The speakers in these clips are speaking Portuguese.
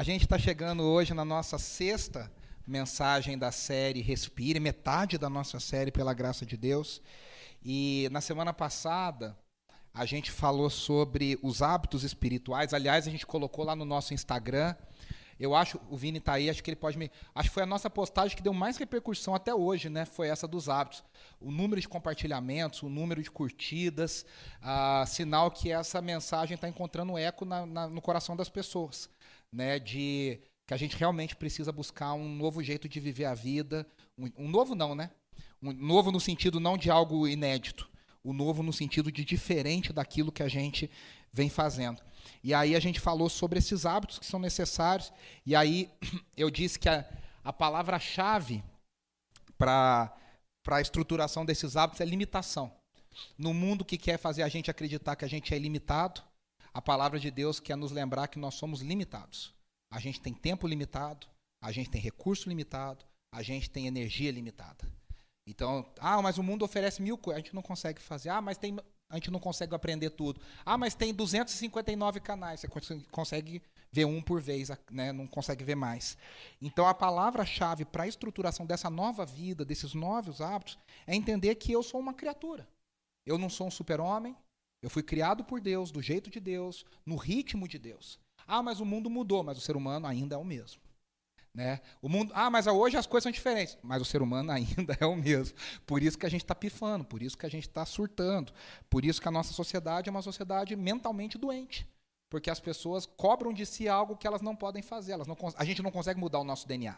A gente está chegando hoje na nossa sexta mensagem da série Respire, metade da nossa série, pela graça de Deus. E na semana passada, a gente falou sobre os hábitos espirituais. Aliás, a gente colocou lá no nosso Instagram. Eu acho, o Vini está aí, acho que ele pode me. Acho que foi a nossa postagem que deu mais repercussão até hoje, né? Foi essa dos hábitos. O número de compartilhamentos, o número de curtidas, ah, sinal que essa mensagem está encontrando eco na, na, no coração das pessoas né, de que a gente realmente precisa buscar um novo jeito de viver a vida, um, um novo não, né? Um novo no sentido não de algo inédito, o novo no sentido de diferente daquilo que a gente vem fazendo. E aí a gente falou sobre esses hábitos que são necessários, e aí eu disse que a, a palavra-chave para a estruturação desses hábitos é limitação. No mundo que quer fazer a gente acreditar que a gente é ilimitado, a palavra de Deus quer nos lembrar que nós somos limitados. A gente tem tempo limitado, a gente tem recurso limitado, a gente tem energia limitada. Então, ah, mas o mundo oferece mil coisas, a gente não consegue fazer. Ah, mas tem, a gente não consegue aprender tudo. Ah, mas tem 259 canais, você consegue ver um por vez, né? não consegue ver mais. Então, a palavra-chave para a estruturação dessa nova vida, desses novos hábitos, é entender que eu sou uma criatura. Eu não sou um super-homem, eu fui criado por Deus, do jeito de Deus, no ritmo de Deus. Ah, mas o mundo mudou, mas o ser humano ainda é o mesmo. Né? O mundo, ah, mas hoje as coisas são diferentes, mas o ser humano ainda é o mesmo. Por isso que a gente está pifando, por isso que a gente está surtando, por isso que a nossa sociedade é uma sociedade mentalmente doente, porque as pessoas cobram de si algo que elas não podem fazer. Elas não, a gente não consegue mudar o nosso DNA,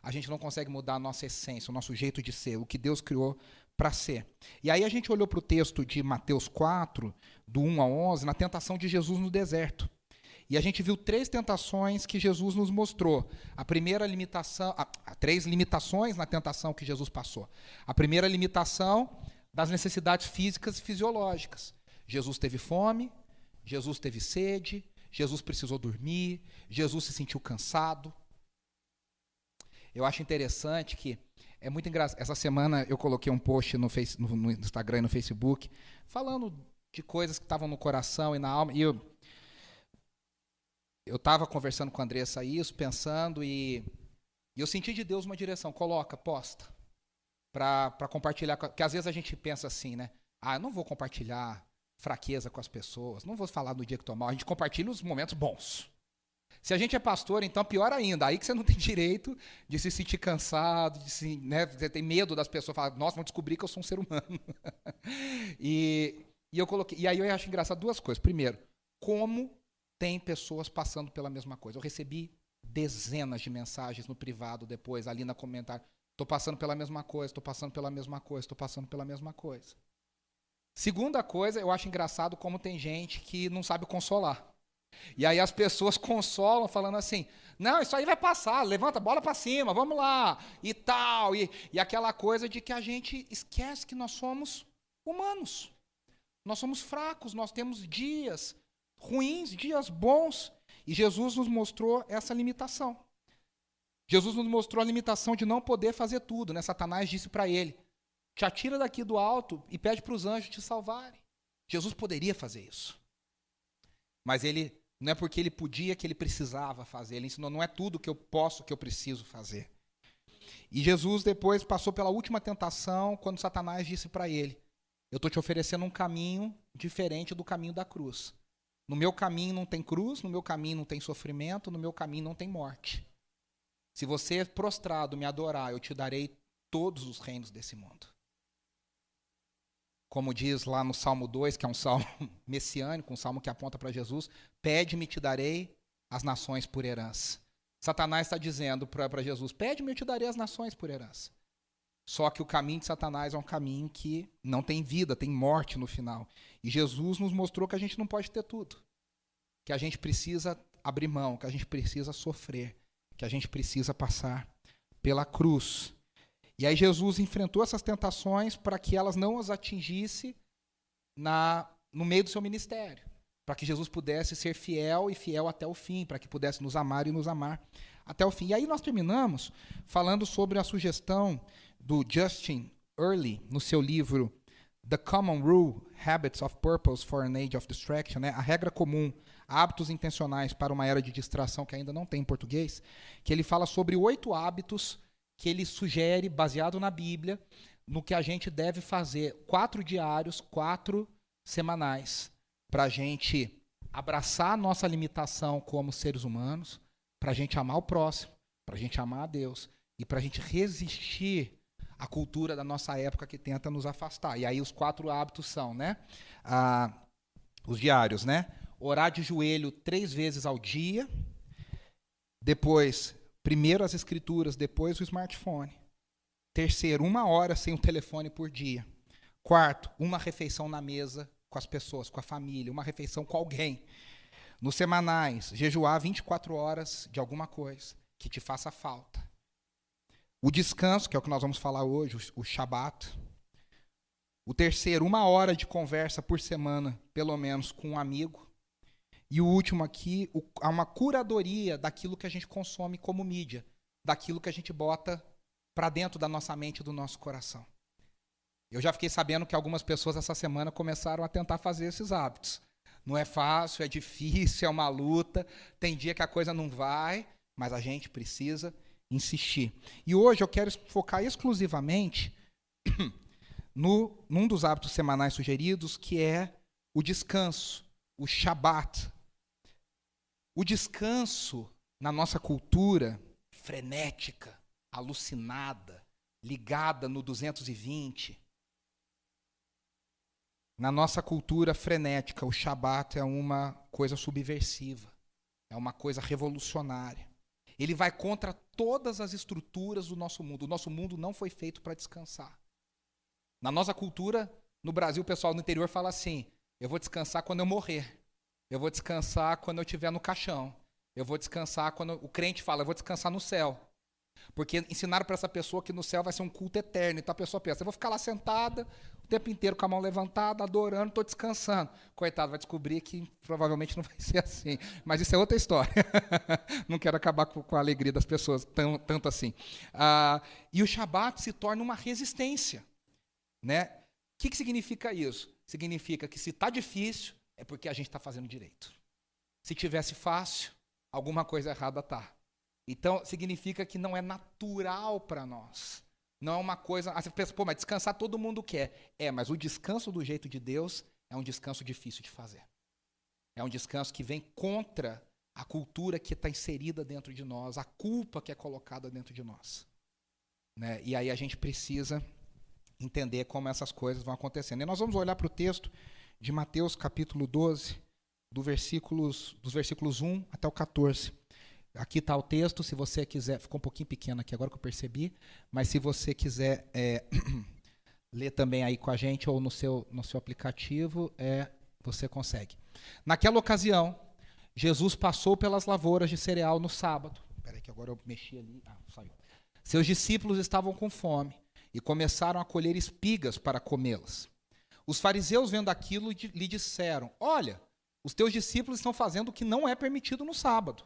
a gente não consegue mudar a nossa essência, o nosso jeito de ser, o que Deus criou para ser. E aí a gente olhou para o texto de Mateus 4, do 1 a 11, na tentação de Jesus no deserto. E a gente viu três tentações que Jesus nos mostrou. A primeira limitação, a, a, três limitações na tentação que Jesus passou. A primeira limitação das necessidades físicas e fisiológicas. Jesus teve fome, Jesus teve sede, Jesus precisou dormir, Jesus se sentiu cansado. Eu acho interessante que é muito engraçado. Essa semana eu coloquei um post no, face, no, no Instagram e no Facebook falando de coisas que estavam no coração e na alma. E eu eu estava conversando com a Andressa isso, pensando e, e eu senti de Deus uma direção. Coloca, posta, para compartilhar. Porque às vezes a gente pensa assim, né? Ah, eu não vou compartilhar fraqueza com as pessoas, não vou falar do dia que estou mal. A gente compartilha os momentos bons. Se a gente é pastor, então pior ainda. Aí que você não tem direito de se sentir cansado, de se, né, você tem medo das pessoas falar, nossa, vão descobrir que eu sou um ser humano. e, e eu coloquei, e aí eu acho engraçado duas coisas. Primeiro, como tem pessoas passando pela mesma coisa. Eu recebi dezenas de mensagens no privado depois, ali na comentário. Estou passando pela mesma coisa, estou passando pela mesma coisa, estou passando pela mesma coisa. Segunda coisa, eu acho engraçado como tem gente que não sabe consolar. E aí as pessoas consolam falando assim: não, isso aí vai passar, levanta a bola para cima, vamos lá, e tal. E, e aquela coisa de que a gente esquece que nós somos humanos. Nós somos fracos, nós temos dias ruins, dias bons. E Jesus nos mostrou essa limitação. Jesus nos mostrou a limitação de não poder fazer tudo. Né? Satanás disse para ele: te atira daqui do alto e pede para os anjos te salvarem. Jesus poderia fazer isso. Mas ele não é porque ele podia que ele precisava fazer. Ele ensinou, não é tudo que eu posso que eu preciso fazer. E Jesus depois passou pela última tentação, quando Satanás disse para ele: Eu estou te oferecendo um caminho diferente do caminho da cruz. No meu caminho não tem cruz, no meu caminho não tem sofrimento, no meu caminho não tem morte. Se você prostrado me adorar, eu te darei todos os reinos desse mundo como diz lá no Salmo 2, que é um salmo messiânico, um salmo que aponta para Jesus, pede-me te darei as nações por herança. Satanás está dizendo para Jesus, pede-me eu te darei as nações por herança. Só que o caminho de Satanás é um caminho que não tem vida, tem morte no final. E Jesus nos mostrou que a gente não pode ter tudo. Que a gente precisa abrir mão, que a gente precisa sofrer, que a gente precisa passar pela cruz. E aí Jesus enfrentou essas tentações para que elas não as atingisse na, no meio do seu ministério. Para que Jesus pudesse ser fiel e fiel até o fim, para que pudesse nos amar e nos amar até o fim. E aí nós terminamos falando sobre a sugestão do Justin Early, no seu livro The Common Rule, Habits of Purpose for an Age of Distraction, né? a regra comum, hábitos intencionais para uma era de distração que ainda não tem em português, que ele fala sobre oito hábitos que ele sugere, baseado na Bíblia, no que a gente deve fazer, quatro diários, quatro semanais, para a gente abraçar a nossa limitação como seres humanos, para a gente amar o próximo, para a gente amar a Deus e para a gente resistir à cultura da nossa época que tenta nos afastar. E aí os quatro hábitos são, né? Ah, os diários, né? Orar de joelho três vezes ao dia. Depois, primeiro as escrituras, depois o smartphone. Terceiro, uma hora sem o telefone por dia. Quarto, uma refeição na mesa com as pessoas, com a família, uma refeição com alguém. Nos semanais, jejuar 24 horas de alguma coisa que te faça falta. O descanso, que é o que nós vamos falar hoje, o Shabat. O terceiro, uma hora de conversa por semana, pelo menos, com um amigo. E o último aqui, o, há uma curadoria daquilo que a gente consome como mídia, daquilo que a gente bota para dentro da nossa mente e do nosso coração. Eu já fiquei sabendo que algumas pessoas essa semana começaram a tentar fazer esses hábitos. Não é fácil, é difícil, é uma luta. Tem dia que a coisa não vai, mas a gente precisa insistir. E hoje eu quero focar exclusivamente no, num dos hábitos semanais sugeridos, que é o descanso, o Shabat. O descanso na nossa cultura frenética, alucinada, ligada no 220, na nossa cultura frenética, o Shabat é uma coisa subversiva, é uma coisa revolucionária. Ele vai contra todas as estruturas do nosso mundo. O nosso mundo não foi feito para descansar. Na nossa cultura, no Brasil, o pessoal no interior fala assim: eu vou descansar quando eu morrer. Eu vou descansar quando eu estiver no caixão. Eu vou descansar quando. O crente fala: eu vou descansar no céu. Porque ensinaram para essa pessoa que no céu vai ser um culto eterno. Então a pessoa pensa: eu vou ficar lá sentada o tempo inteiro com a mão levantada, adorando, estou descansando. Coitado, vai descobrir que provavelmente não vai ser assim. Mas isso é outra história. não quero acabar com, a alegria das pessoas tão, tanto assim. Ah, e o Shabat se torna uma resistência. Né? O que, que significa isso? Significa que se está difícil, é porque a gente está fazendo direito. Se tivesse fácil, alguma coisa errada está. Então, significa que não é natural para nós. Não é uma coisa. Ah, você pensa, pô, mas descansar todo mundo quer. É, mas o descanso do jeito de Deus é um descanso difícil de fazer. É um descanso que vem contra a cultura que está inserida dentro de nós, a culpa que é colocada dentro de nós. Né? E aí a gente precisa entender como essas coisas vão acontecendo. E nós vamos olhar para o texto de Mateus capítulo 12, do versículos, dos versículos 1 até o 14. Aqui está o texto, se você quiser. Ficou um pouquinho pequeno aqui agora que eu percebi, mas se você quiser é, ler também aí com a gente ou no seu, no seu aplicativo, é, você consegue. Naquela ocasião, Jesus passou pelas lavouras de cereal no sábado. Espera que agora eu mexi ali. Ah, saiu. Seus discípulos estavam com fome e começaram a colher espigas para comê-las. Os fariseus, vendo aquilo, lhe disseram: Olha, os teus discípulos estão fazendo o que não é permitido no sábado.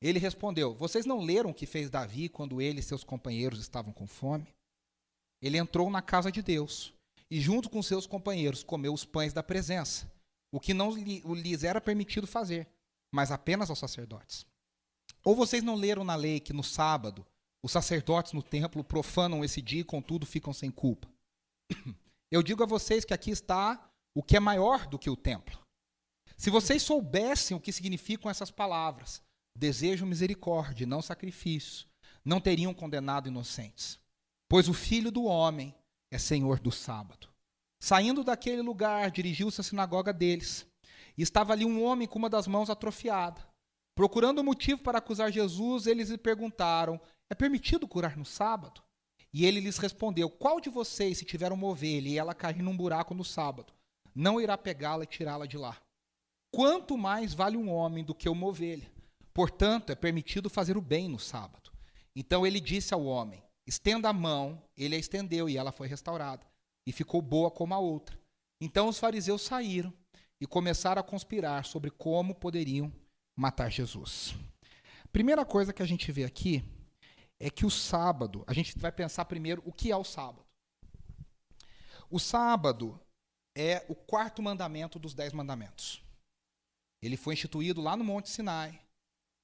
Ele respondeu: Vocês não leram o que fez Davi quando ele e seus companheiros estavam com fome? Ele entrou na casa de Deus e, junto com seus companheiros, comeu os pães da presença, o que não lhes era permitido fazer, mas apenas aos sacerdotes. Ou vocês não leram na lei que no sábado os sacerdotes no templo profanam esse dia e, contudo, ficam sem culpa? Eu digo a vocês que aqui está o que é maior do que o templo. Se vocês soubessem o que significam essas palavras, desejam misericórdia não sacrifício, não teriam condenado inocentes. Pois o filho do homem é senhor do sábado. Saindo daquele lugar, dirigiu-se à sinagoga deles. E estava ali um homem com uma das mãos atrofiada. Procurando um motivo para acusar Jesus, eles lhe perguntaram: É permitido curar no sábado? E ele lhes respondeu: Qual de vocês, se tiver uma ovelha e ela cair num buraco no sábado, não irá pegá-la e tirá-la de lá? Quanto mais vale um homem do que uma ovelha? Portanto, é permitido fazer o bem no sábado. Então ele disse ao homem: Estenda a mão. Ele a estendeu e ela foi restaurada. E ficou boa como a outra. Então os fariseus saíram e começaram a conspirar sobre como poderiam matar Jesus. Primeira coisa que a gente vê aqui é que o sábado, a gente vai pensar primeiro o que é o sábado. O sábado é o quarto mandamento dos dez mandamentos. Ele foi instituído lá no Monte Sinai,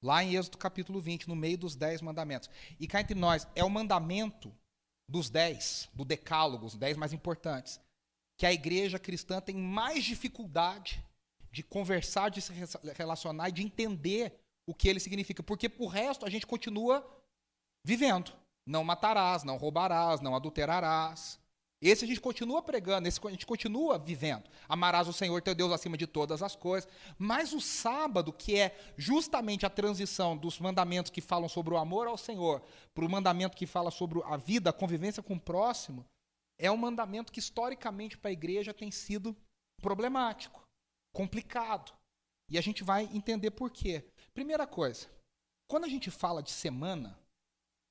lá em Êxodo capítulo 20, no meio dos dez mandamentos. E cá entre nós, é o mandamento dos dez, do decálogo, os dez mais importantes, que a igreja cristã tem mais dificuldade de conversar, de se relacionar e de entender o que ele significa. Porque o resto a gente continua vivendo. Não matarás, não roubarás, não adulterarás. Esse a gente continua pregando, esse a gente continua vivendo. Amarás o Senhor teu Deus acima de todas as coisas. Mas o sábado, que é justamente a transição dos mandamentos que falam sobre o amor ao Senhor para o mandamento que fala sobre a vida, a convivência com o próximo, é um mandamento que historicamente para a igreja tem sido problemático, complicado. E a gente vai entender por quê. Primeira coisa, quando a gente fala de semana,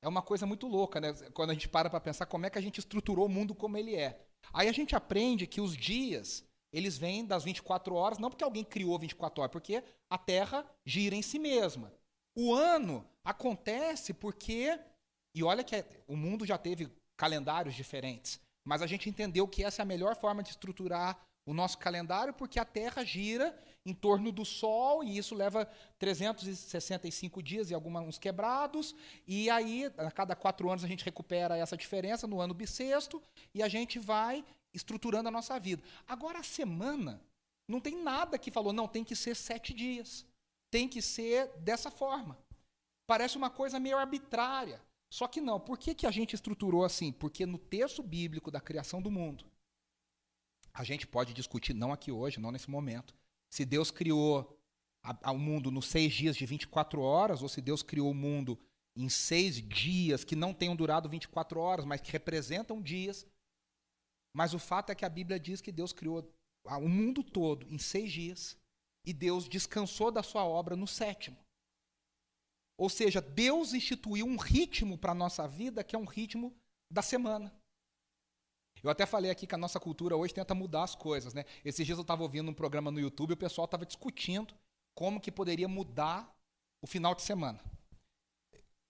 é uma coisa muito louca, né? Quando a gente para para pensar como é que a gente estruturou o mundo como ele é. Aí a gente aprende que os dias, eles vêm das 24 horas, não porque alguém criou 24 horas, porque a Terra gira em si mesma. O ano acontece porque, e olha que o mundo já teve calendários diferentes, mas a gente entendeu que essa é a melhor forma de estruturar o nosso calendário, porque a Terra gira em torno do Sol, e isso leva 365 dias e alguns quebrados, e aí, a cada quatro anos, a gente recupera essa diferença no ano bissexto, e a gente vai estruturando a nossa vida. Agora, a semana, não tem nada que falou, não, tem que ser sete dias, tem que ser dessa forma. Parece uma coisa meio arbitrária. Só que não. Por que, que a gente estruturou assim? Porque no texto bíblico da criação do mundo, a gente pode discutir, não aqui hoje, não nesse momento, se Deus criou o mundo nos seis dias de 24 horas, ou se Deus criou o mundo em seis dias que não tenham durado 24 horas, mas que representam dias. Mas o fato é que a Bíblia diz que Deus criou o mundo todo em seis dias e Deus descansou da sua obra no sétimo. Ou seja, Deus instituiu um ritmo para a nossa vida que é um ritmo da semana. Eu até falei aqui que a nossa cultura hoje tenta mudar as coisas, né? Esses dias eu estava ouvindo um programa no YouTube e o pessoal estava discutindo como que poderia mudar o final de semana.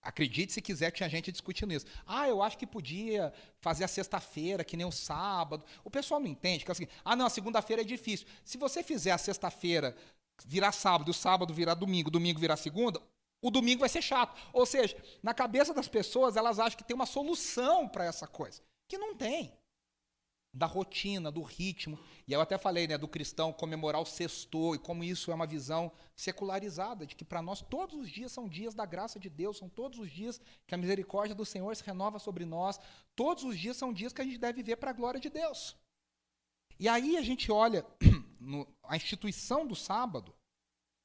Acredite se quiser, tinha gente discutindo isso. Ah, eu acho que podia fazer a sexta-feira, que nem o sábado. O pessoal não entende, que é ah, não, a segunda-feira é difícil. Se você fizer a sexta-feira virar sábado, o sábado virar domingo, domingo virar segunda, o domingo vai ser chato. Ou seja, na cabeça das pessoas, elas acham que tem uma solução para essa coisa, que não tem da rotina, do ritmo. E eu até falei, né, do cristão comemorar o sexto e como isso é uma visão secularizada, de que para nós todos os dias são dias da graça de Deus, são todos os dias que a misericórdia do Senhor se renova sobre nós, todos os dias são dias que a gente deve viver para a glória de Deus. E aí a gente olha no, a instituição do sábado,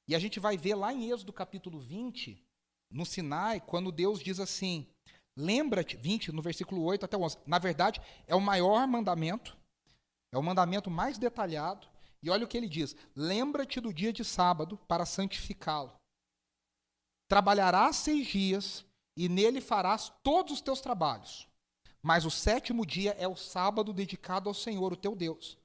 e a gente vai ver lá em Êxodo capítulo 20, no Sinai, quando Deus diz assim: Lembra-te, 20, no versículo 8 até 11. Na verdade, é o maior mandamento, é o mandamento mais detalhado. E olha o que ele diz: Lembra-te do dia de sábado para santificá-lo. Trabalharás seis dias e nele farás todos os teus trabalhos. Mas o sétimo dia é o sábado dedicado ao Senhor, o teu Deus.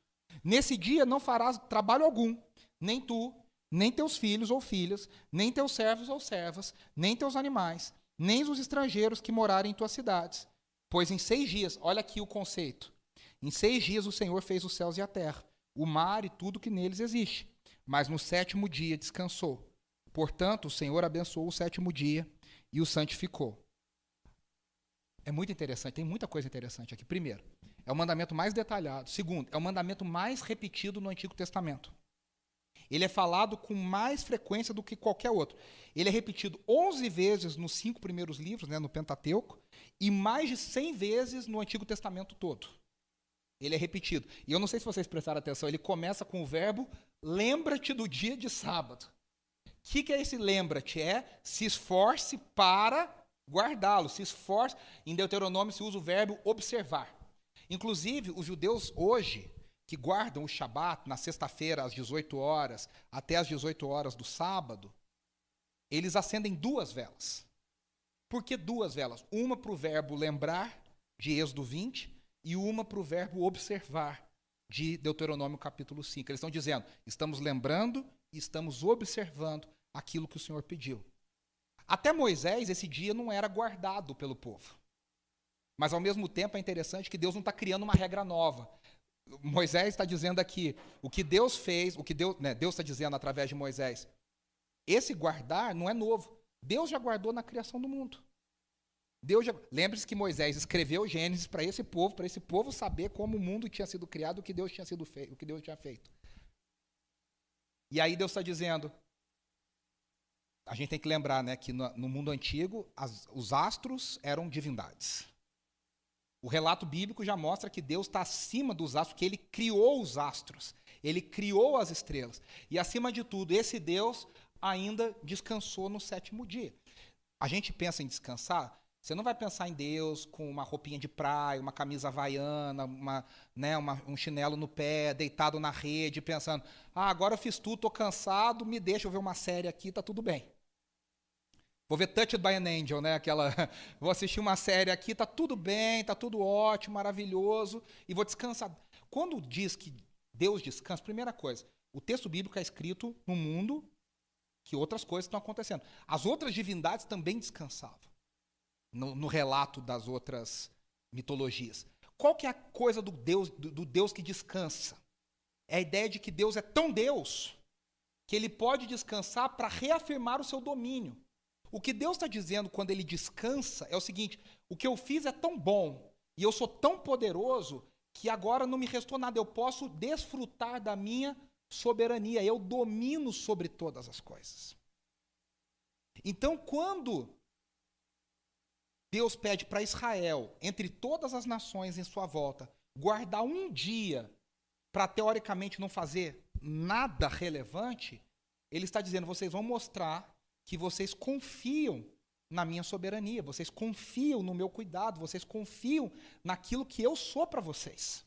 Nesse dia não farás trabalho algum, nem tu, nem teus filhos ou filhas, nem teus servos ou servas, nem teus animais, nem os estrangeiros que morarem em tuas cidades. Pois em seis dias, olha aqui o conceito: em seis dias o Senhor fez os céus e a terra, o mar e tudo que neles existe. Mas no sétimo dia descansou. Portanto, o Senhor abençoou o sétimo dia e o santificou. É muito interessante, tem muita coisa interessante aqui. Primeiro, é o mandamento mais detalhado. Segundo, é o mandamento mais repetido no Antigo Testamento. Ele é falado com mais frequência do que qualquer outro. Ele é repetido 11 vezes nos cinco primeiros livros, né, no Pentateuco, e mais de 100 vezes no Antigo Testamento todo. Ele é repetido. E eu não sei se vocês prestaram atenção, ele começa com o verbo lembra-te do dia de sábado. O que, que é esse lembra-te? É se esforce para guardá-lo, se esforce. Em Deuteronômio se usa o verbo observar. Inclusive, os judeus hoje, que guardam o Shabat na sexta-feira às 18 horas até às 18 horas do sábado, eles acendem duas velas. Por que duas velas? Uma para o verbo lembrar, de Êxodo 20, e uma para o verbo observar, de Deuteronômio capítulo 5. Eles estão dizendo: estamos lembrando e estamos observando aquilo que o Senhor pediu. Até Moisés, esse dia não era guardado pelo povo. Mas, ao mesmo tempo, é interessante que Deus não está criando uma regra nova. Moisés está dizendo aqui, o que Deus fez, o que Deus, né, Deus está dizendo através de Moisés, esse guardar não é novo. Deus já guardou na criação do mundo. Deus já... Lembre-se que Moisés escreveu Gênesis para esse povo, para esse povo saber como o mundo tinha sido criado, o que Deus tinha sido feito, o que Deus tinha feito. E aí Deus está dizendo, a gente tem que lembrar, né, que no, no mundo antigo as, os astros eram divindades. O relato bíblico já mostra que Deus está acima dos astros, que Ele criou os astros, Ele criou as estrelas. E acima de tudo, esse Deus ainda descansou no sétimo dia. A gente pensa em descansar, você não vai pensar em Deus com uma roupinha de praia, uma camisa havaiana, uma, né, uma, um chinelo no pé, deitado na rede, pensando: ah, agora eu fiz tudo, estou cansado, me deixa eu ver uma série aqui, tá tudo bem. Vou ver Touched by an Angel, né? Aquela, vou assistir uma série aqui, tá tudo bem, tá tudo ótimo, maravilhoso, e vou descansar. Quando diz que Deus descansa, primeira coisa, o texto bíblico é escrito no mundo que outras coisas estão acontecendo. As outras divindades também descansavam no, no relato das outras mitologias. Qual que é a coisa do Deus, do, do Deus que descansa? É a ideia de que Deus é tão Deus que ele pode descansar para reafirmar o seu domínio. O que Deus está dizendo quando ele descansa é o seguinte: o que eu fiz é tão bom e eu sou tão poderoso que agora não me restou nada, eu posso desfrutar da minha soberania, eu domino sobre todas as coisas. Então, quando Deus pede para Israel, entre todas as nações em sua volta, guardar um dia para teoricamente não fazer nada relevante, ele está dizendo: vocês vão mostrar que vocês confiam na minha soberania, vocês confiam no meu cuidado, vocês confiam naquilo que eu sou para vocês.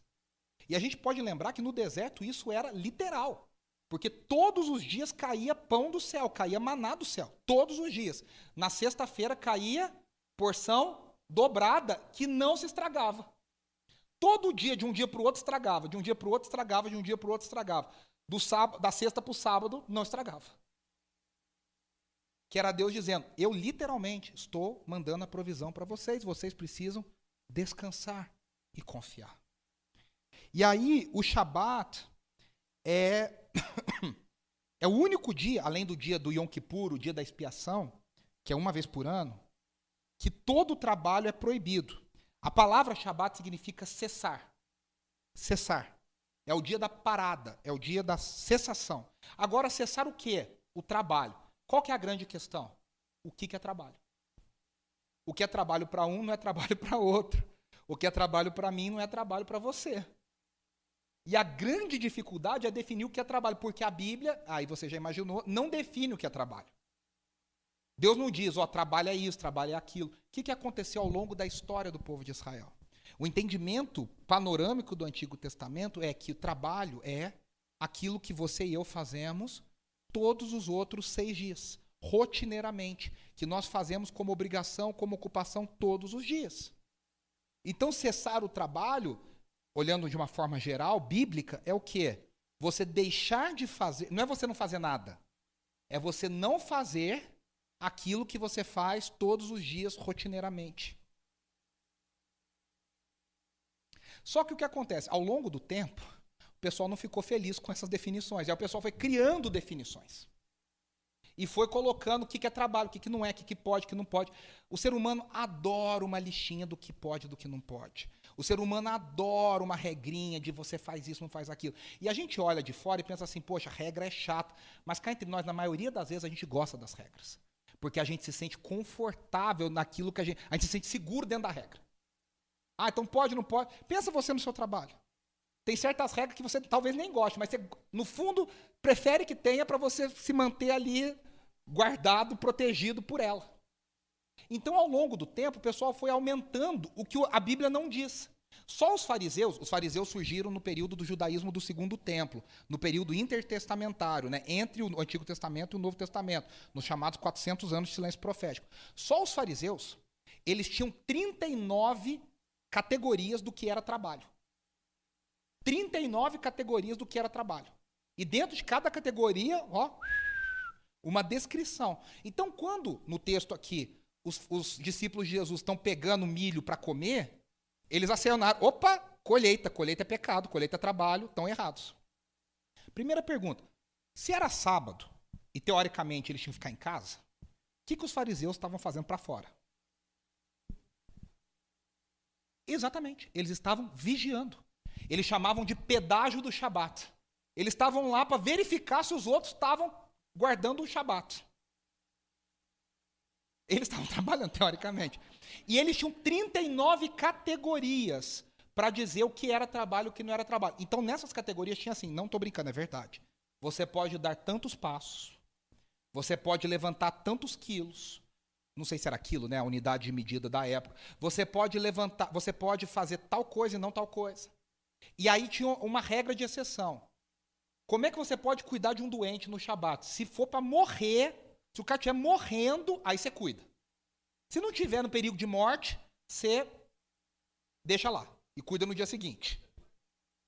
E a gente pode lembrar que no deserto isso era literal. Porque todos os dias caía pão do céu, caía maná do céu. Todos os dias. Na sexta-feira caía porção dobrada que não se estragava. Todo dia, de um dia para o outro, estragava. De um dia para o outro, estragava. De um dia para o outro, estragava. Do sábado, da sexta para o sábado, não estragava. Que era Deus dizendo: Eu literalmente estou mandando a provisão para vocês. Vocês precisam descansar e confiar. E aí, o Shabat é, é o único dia, além do dia do Yom Kippur, o dia da expiação, que é uma vez por ano, que todo trabalho é proibido. A palavra Shabat significa cessar. Cessar. É o dia da parada, é o dia da cessação. Agora, cessar o quê? O trabalho. Qual que é a grande questão? O que, que é trabalho? O que é trabalho para um não é trabalho para outro. O que é trabalho para mim não é trabalho para você. E a grande dificuldade é definir o que é trabalho, porque a Bíblia, aí você já imaginou, não define o que é trabalho. Deus não diz, ó, oh, trabalho é isso, trabalho é aquilo. O que, que aconteceu ao longo da história do povo de Israel? O entendimento panorâmico do Antigo Testamento é que o trabalho é aquilo que você e eu fazemos todos os outros seis dias, rotineiramente, que nós fazemos como obrigação, como ocupação todos os dias. Então, cessar o trabalho, olhando de uma forma geral, bíblica, é o quê? Você deixar de fazer, não é você não fazer nada, é você não fazer aquilo que você faz todos os dias rotineiramente. Só que o que acontece? Ao longo do tempo, o pessoal não ficou feliz com essas definições. Aí o pessoal foi criando definições. E foi colocando o que é trabalho, o que não é, o que pode, o que não pode. O ser humano adora uma listinha do que pode e do que não pode. O ser humano adora uma regrinha de você faz isso, não faz aquilo. E a gente olha de fora e pensa assim, poxa, a regra é chata. Mas cá entre nós, na maioria das vezes, a gente gosta das regras. Porque a gente se sente confortável naquilo que a gente. A gente se sente seguro dentro da regra. Ah, então pode, não pode. Pensa você no seu trabalho. Tem certas regras que você talvez nem goste, mas você, no fundo, prefere que tenha para você se manter ali guardado, protegido por ela. Então, ao longo do tempo, o pessoal foi aumentando o que a Bíblia não diz. Só os fariseus, os fariseus surgiram no período do judaísmo do segundo templo, no período intertestamentário, né, entre o Antigo Testamento e o Novo Testamento, nos chamados 400 anos de silêncio profético. Só os fariseus, eles tinham 39 categorias do que era trabalho. 39 categorias do que era trabalho. E dentro de cada categoria, ó, uma descrição. Então, quando no texto aqui os, os discípulos de Jesus estão pegando milho para comer, eles acionaram, opa, Colheita, colheita é pecado, colheita é trabalho, estão errados. Primeira pergunta: se era sábado e teoricamente eles tinham que ficar em casa, o que, que os fariseus estavam fazendo para fora? Exatamente, eles estavam vigiando. Eles chamavam de pedágio do Shabat. Eles estavam lá para verificar se os outros estavam guardando o Shabat. Eles estavam trabalhando, teoricamente. E eles tinham 39 categorias para dizer o que era trabalho e o que não era trabalho. Então, nessas categorias tinha assim, não estou brincando, é verdade. Você pode dar tantos passos, você pode levantar tantos quilos, não sei se era quilo, né, a unidade de medida da época. Você pode levantar, você pode fazer tal coisa e não tal coisa. E aí tinha uma regra de exceção. Como é que você pode cuidar de um doente no Shabat? Se for para morrer, se o cara estiver morrendo, aí você cuida. Se não tiver no perigo de morte, você deixa lá e cuida no dia seguinte.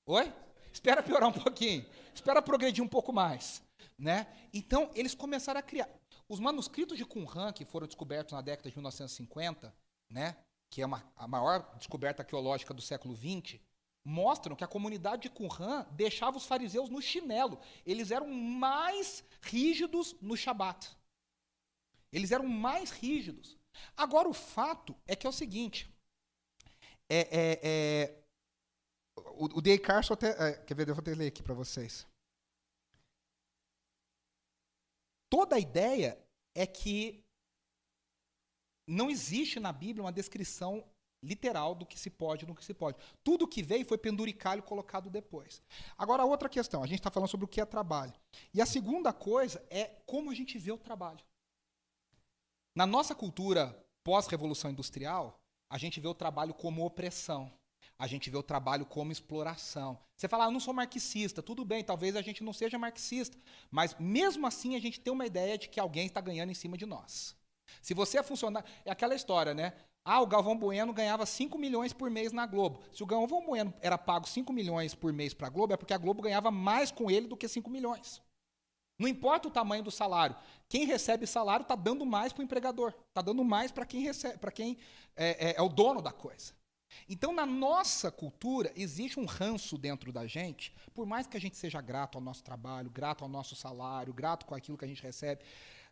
Oi? Espera piorar um pouquinho. Espera progredir um pouco mais. Né? Então, eles começaram a criar. Os manuscritos de Qumran, que foram descobertos na década de 1950, né, que é uma, a maior descoberta arqueológica do século XX, mostram que a comunidade de Qumran deixava os fariseus no chinelo. Eles eram mais rígidos no Shabat. Eles eram mais rígidos. Agora, o fato é que é o seguinte: é, é, é o, o D. Carson até. É, quer ver? Eu vou até ler aqui para vocês. Toda a ideia é que não existe na Bíblia uma descrição literal do que se pode e do que se pode. Tudo que veio foi penduricalho colocado depois. Agora, outra questão, a gente está falando sobre o que é trabalho. E a segunda coisa é como a gente vê o trabalho. Na nossa cultura pós-revolução industrial, a gente vê o trabalho como opressão. A gente vê o trabalho como exploração. Você fala, ah, eu não sou marxista, tudo bem, talvez a gente não seja marxista, mas mesmo assim a gente tem uma ideia de que alguém está ganhando em cima de nós. Se você é funcionário, é aquela história, né? Ah, o Galvão Bueno ganhava 5 milhões por mês na Globo. Se o Galvão Bueno era pago 5 milhões por mês para a Globo, é porque a Globo ganhava mais com ele do que 5 milhões. Não importa o tamanho do salário. Quem recebe salário está dando mais para o empregador. Está dando mais para quem, recebe, quem é, é, é o dono da coisa. Então, na nossa cultura, existe um ranço dentro da gente, por mais que a gente seja grato ao nosso trabalho, grato ao nosso salário, grato com aquilo que a gente recebe,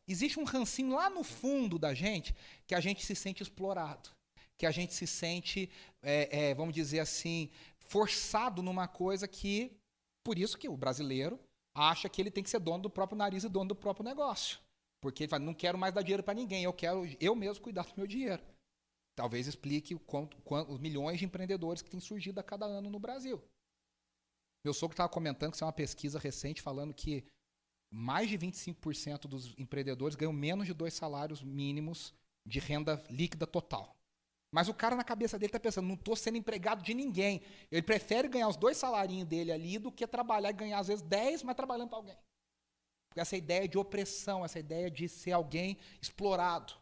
existe um rancinho lá no fundo da gente que a gente se sente explorado, que a gente se sente, é, é, vamos dizer assim, forçado numa coisa que, por isso que o brasileiro acha que ele tem que ser dono do próprio nariz e dono do próprio negócio. Porque ele fala, não quero mais dar dinheiro para ninguém, eu quero eu mesmo cuidar do meu dinheiro. Talvez explique o quanto, quanto, os milhões de empreendedores que têm surgido a cada ano no Brasil. Meu sogro estava comentando que isso é uma pesquisa recente falando que mais de 25% dos empreendedores ganham menos de dois salários mínimos de renda líquida total. Mas o cara na cabeça dele está pensando, não estou sendo empregado de ninguém. Ele prefere ganhar os dois salários dele ali do que trabalhar e ganhar às vezes 10, mas trabalhando para alguém. Porque essa ideia de opressão, essa ideia de ser alguém explorado.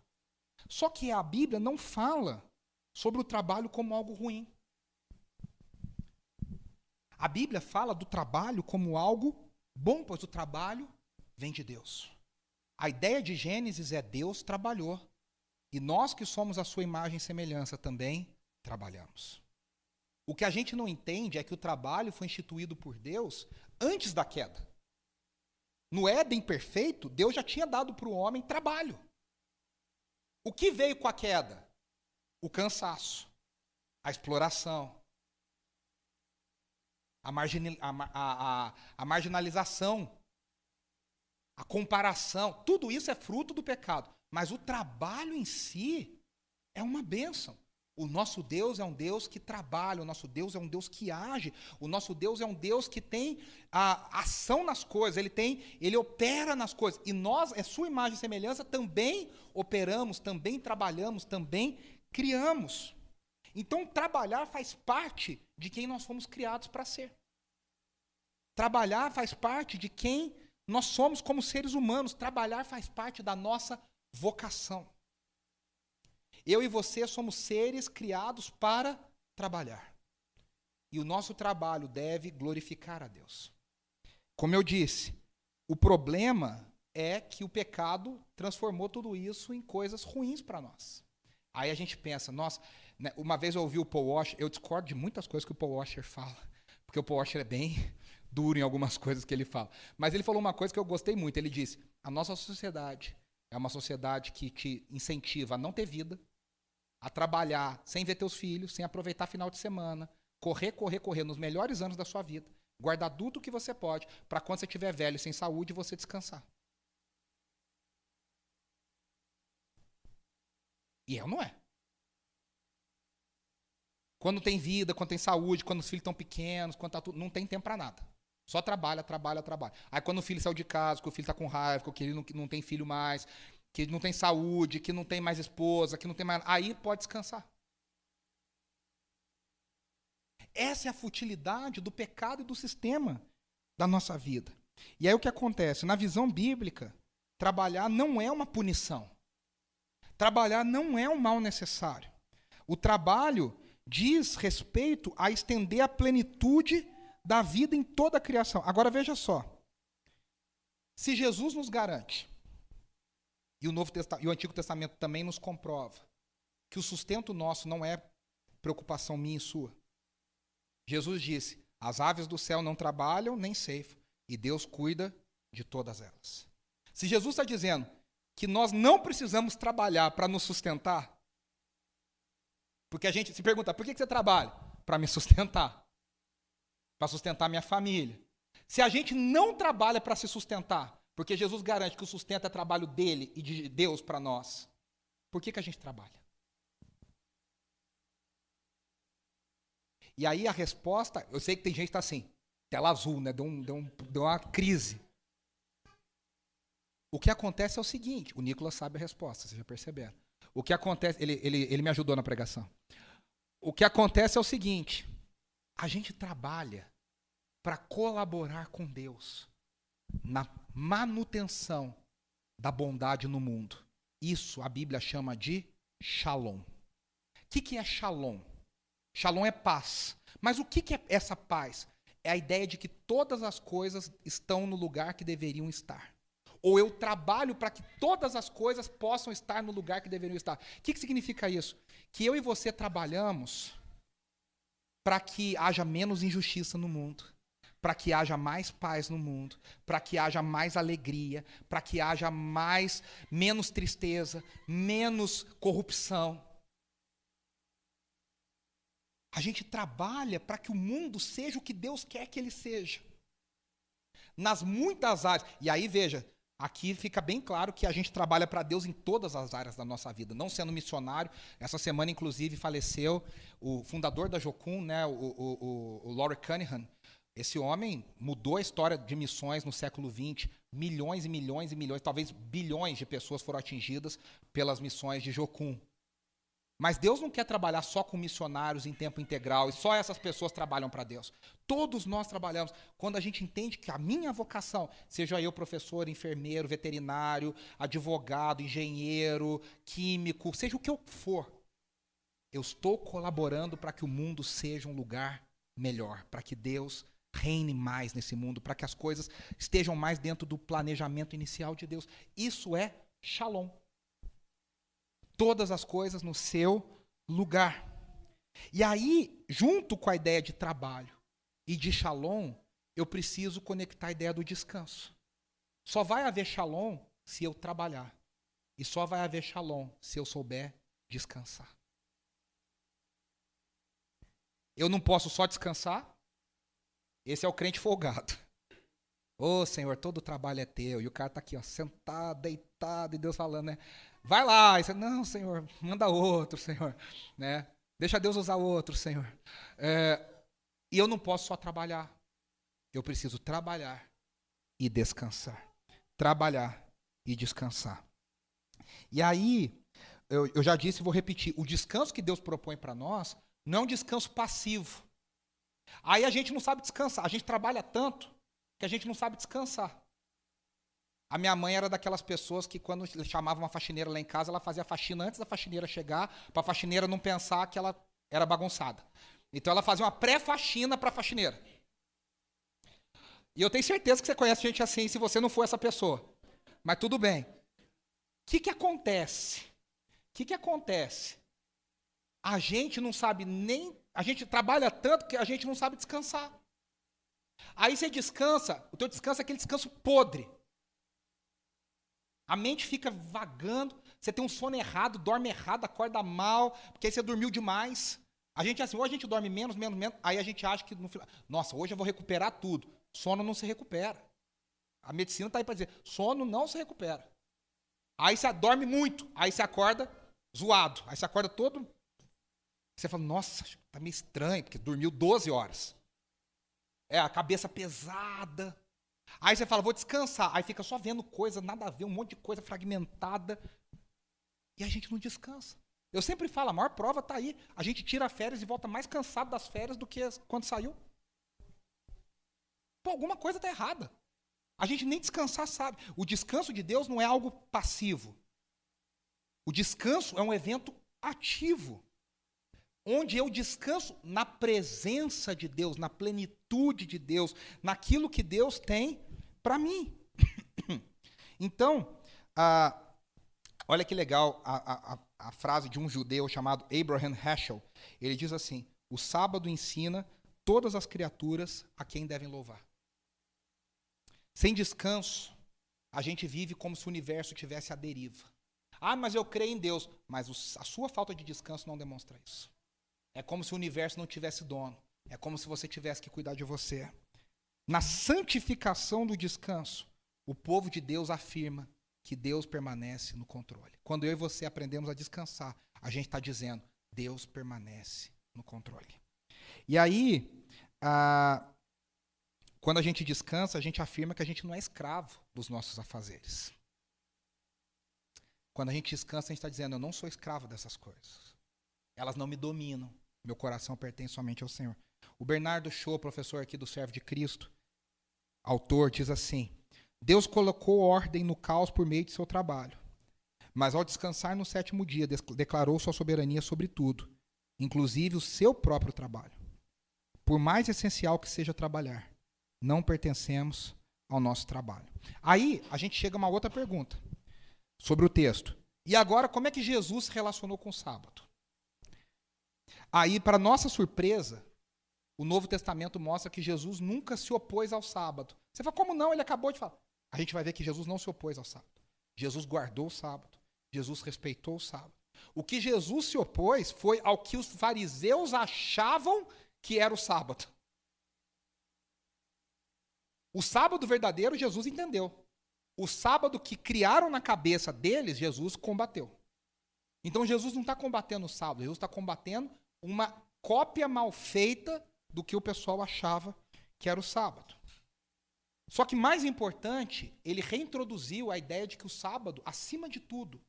Só que a Bíblia não fala sobre o trabalho como algo ruim. A Bíblia fala do trabalho como algo bom, pois o trabalho vem de Deus. A ideia de Gênesis é Deus trabalhou e nós que somos a sua imagem e semelhança também trabalhamos. O que a gente não entende é que o trabalho foi instituído por Deus antes da queda. No Éden perfeito, Deus já tinha dado para o homem trabalho. O que veio com a queda? O cansaço, a exploração, a, a, a, a, marginalização, a comparação. Tudo isso é fruto do pecado. Mas o trabalho em si é uma bênção. O nosso Deus é um Deus que trabalha, o nosso Deus é um Deus que age, o nosso Deus é um Deus que tem a ação nas coisas, ele tem, ele opera nas coisas. E nós, é sua imagem e semelhança, também operamos, também trabalhamos, também criamos. Então, trabalhar faz parte de quem nós fomos criados para ser. Trabalhar faz parte de quem nós somos como seres humanos. Trabalhar faz parte da nossa vocação. Eu e você somos seres criados para trabalhar. E o nosso trabalho deve glorificar a Deus. Como eu disse, o problema é que o pecado transformou tudo isso em coisas ruins para nós. Aí a gente pensa, nossa, uma vez eu ouvi o Paul Washer, eu discordo de muitas coisas que o Paul Washer fala, porque o Paul Washer é bem duro em algumas coisas que ele fala. Mas ele falou uma coisa que eu gostei muito, ele disse, a nossa sociedade é uma sociedade que te incentiva a não ter vida, a trabalhar sem ver teus filhos, sem aproveitar final de semana, correr, correr, correr nos melhores anos da sua vida, guardar tudo o que você pode, para quando você estiver velho, sem saúde, você descansar. E é ou não é? Quando tem vida, quando tem saúde, quando os filhos estão pequenos, quando tá tudo, não tem tempo para nada. Só trabalha, trabalha, trabalha. Aí quando o filho saiu de casa, que o filho está com raiva, que ele não, não tem filho mais, que não tem saúde, que não tem mais esposa, que não tem mais. Aí pode descansar. Essa é a futilidade do pecado e do sistema da nossa vida. E aí o que acontece? Na visão bíblica, trabalhar não é uma punição. Trabalhar não é um mal necessário. O trabalho diz respeito a estender a plenitude da vida em toda a criação. Agora veja só. Se Jesus nos garante, e o, Novo e o Antigo Testamento também nos comprova, que o sustento nosso não é preocupação minha e sua. Jesus disse: As aves do céu não trabalham nem ceifam, e Deus cuida de todas elas. Se Jesus está dizendo que nós não precisamos trabalhar para nos sustentar, porque a gente se pergunta: por que você trabalha? Para me sustentar para sustentar minha família. Se a gente não trabalha para se sustentar, porque Jesus garante que o sustento é trabalho dele e de Deus para nós, por que, que a gente trabalha? E aí a resposta, eu sei que tem gente que está assim, tela azul, né? Deu, um, deu, um, deu uma crise. O que acontece é o seguinte, o Nicolas sabe a resposta, vocês já perceberam. O que acontece, ele, ele, ele me ajudou na pregação. O que acontece é o seguinte, a gente trabalha para colaborar com Deus na manutenção da bondade no mundo. Isso a Bíblia chama de shalom. O que, que é shalom? Shalom é paz. Mas o que, que é essa paz? É a ideia de que todas as coisas estão no lugar que deveriam estar. Ou eu trabalho para que todas as coisas possam estar no lugar que deveriam estar. O que, que significa isso? Que eu e você trabalhamos para que haja menos injustiça no mundo para que haja mais paz no mundo, para que haja mais alegria, para que haja mais menos tristeza, menos corrupção. A gente trabalha para que o mundo seja o que Deus quer que ele seja. Nas muitas áreas. E aí veja, aqui fica bem claro que a gente trabalha para Deus em todas as áreas da nossa vida, não sendo missionário. Essa semana, inclusive, faleceu o fundador da Jocum, né, o, o, o, o Laurie Cunningham, esse homem mudou a história de missões no século XX. Milhões e milhões e milhões, talvez bilhões de pessoas foram atingidas pelas missões de Jocum. Mas Deus não quer trabalhar só com missionários em tempo integral e só essas pessoas trabalham para Deus. Todos nós trabalhamos. Quando a gente entende que a minha vocação, seja eu professor, enfermeiro, veterinário, advogado, engenheiro, químico, seja o que eu for, eu estou colaborando para que o mundo seja um lugar melhor, para que Deus reine mais nesse mundo, para que as coisas estejam mais dentro do planejamento inicial de Deus. Isso é shalom. Todas as coisas no seu lugar. E aí, junto com a ideia de trabalho e de shalom, eu preciso conectar a ideia do descanso. Só vai haver shalom se eu trabalhar. E só vai haver shalom se eu souber descansar. Eu não posso só descansar, esse é o crente folgado. Ô oh, Senhor, todo o trabalho é teu. E o cara está aqui, ó, sentado, deitado, e Deus falando, né? Vai lá. E você, não, Senhor, manda outro, Senhor. Né? Deixa Deus usar outro, Senhor. É, e eu não posso só trabalhar. Eu preciso trabalhar e descansar. Trabalhar e descansar. E aí, eu, eu já disse e vou repetir: o descanso que Deus propõe para nós não é um descanso passivo. Aí a gente não sabe descansar. A gente trabalha tanto que a gente não sabe descansar. A minha mãe era daquelas pessoas que, quando chamava uma faxineira lá em casa, ela fazia a faxina antes da faxineira chegar, para a faxineira não pensar que ela era bagunçada. Então ela fazia uma pré-faxina para a faxineira. E eu tenho certeza que você conhece gente assim, se você não for essa pessoa. Mas tudo bem. O que, que acontece? O que, que acontece a gente não sabe nem. A gente trabalha tanto que a gente não sabe descansar. Aí você descansa, o teu descanso é aquele descanso podre. A mente fica vagando, você tem um sono errado, dorme errado, acorda mal, porque aí você dormiu demais. A gente assim, ou a gente dorme menos, menos, menos, aí a gente acha que no final, nossa, hoje eu vou recuperar tudo. Sono não se recupera. A medicina está aí para dizer, sono não se recupera. Aí você dorme muito, aí você acorda zoado, aí você acorda todo. Você fala, nossa, tá meio estranho, porque dormiu 12 horas. É, a cabeça pesada. Aí você fala, vou descansar. Aí fica só vendo coisa, nada a ver, um monte de coisa fragmentada. E a gente não descansa. Eu sempre falo, a maior prova está aí. A gente tira férias e volta mais cansado das férias do que quando saiu. Pô, alguma coisa está errada. A gente nem descansar sabe. O descanso de Deus não é algo passivo. O descanso é um evento ativo. Onde eu descanso na presença de Deus, na plenitude de Deus, naquilo que Deus tem para mim. então, ah, olha que legal a, a, a frase de um judeu chamado Abraham Heschel. Ele diz assim: O sábado ensina todas as criaturas a quem devem louvar. Sem descanso, a gente vive como se o universo tivesse à deriva. Ah, mas eu creio em Deus. Mas a sua falta de descanso não demonstra isso. É como se o universo não tivesse dono. É como se você tivesse que cuidar de você. Na santificação do descanso, o povo de Deus afirma que Deus permanece no controle. Quando eu e você aprendemos a descansar, a gente está dizendo: Deus permanece no controle. E aí, quando a gente descansa, a gente afirma que a gente não é escravo dos nossos afazeres. Quando a gente descansa, a gente está dizendo: Eu não sou escravo dessas coisas. Elas não me dominam. Meu coração pertence somente ao Senhor. O Bernardo Shaw, professor aqui do Servo de Cristo, autor, diz assim: Deus colocou ordem no caos por meio de seu trabalho. Mas ao descansar no sétimo dia, declarou sua soberania sobre tudo, inclusive o seu próprio trabalho. Por mais essencial que seja trabalhar, não pertencemos ao nosso trabalho. Aí a gente chega a uma outra pergunta sobre o texto. E agora, como é que Jesus se relacionou com o sábado? Aí, para nossa surpresa, o Novo Testamento mostra que Jesus nunca se opôs ao sábado. Você fala, como não? Ele acabou de falar. A gente vai ver que Jesus não se opôs ao sábado. Jesus guardou o sábado. Jesus respeitou o sábado. O que Jesus se opôs foi ao que os fariseus achavam que era o sábado. O sábado verdadeiro, Jesus entendeu. O sábado que criaram na cabeça deles, Jesus combateu. Então Jesus não está combatendo o sábado, Jesus está combatendo uma cópia mal feita do que o pessoal achava que era o sábado. Só que mais importante, ele reintroduziu a ideia de que o sábado, acima de tudo,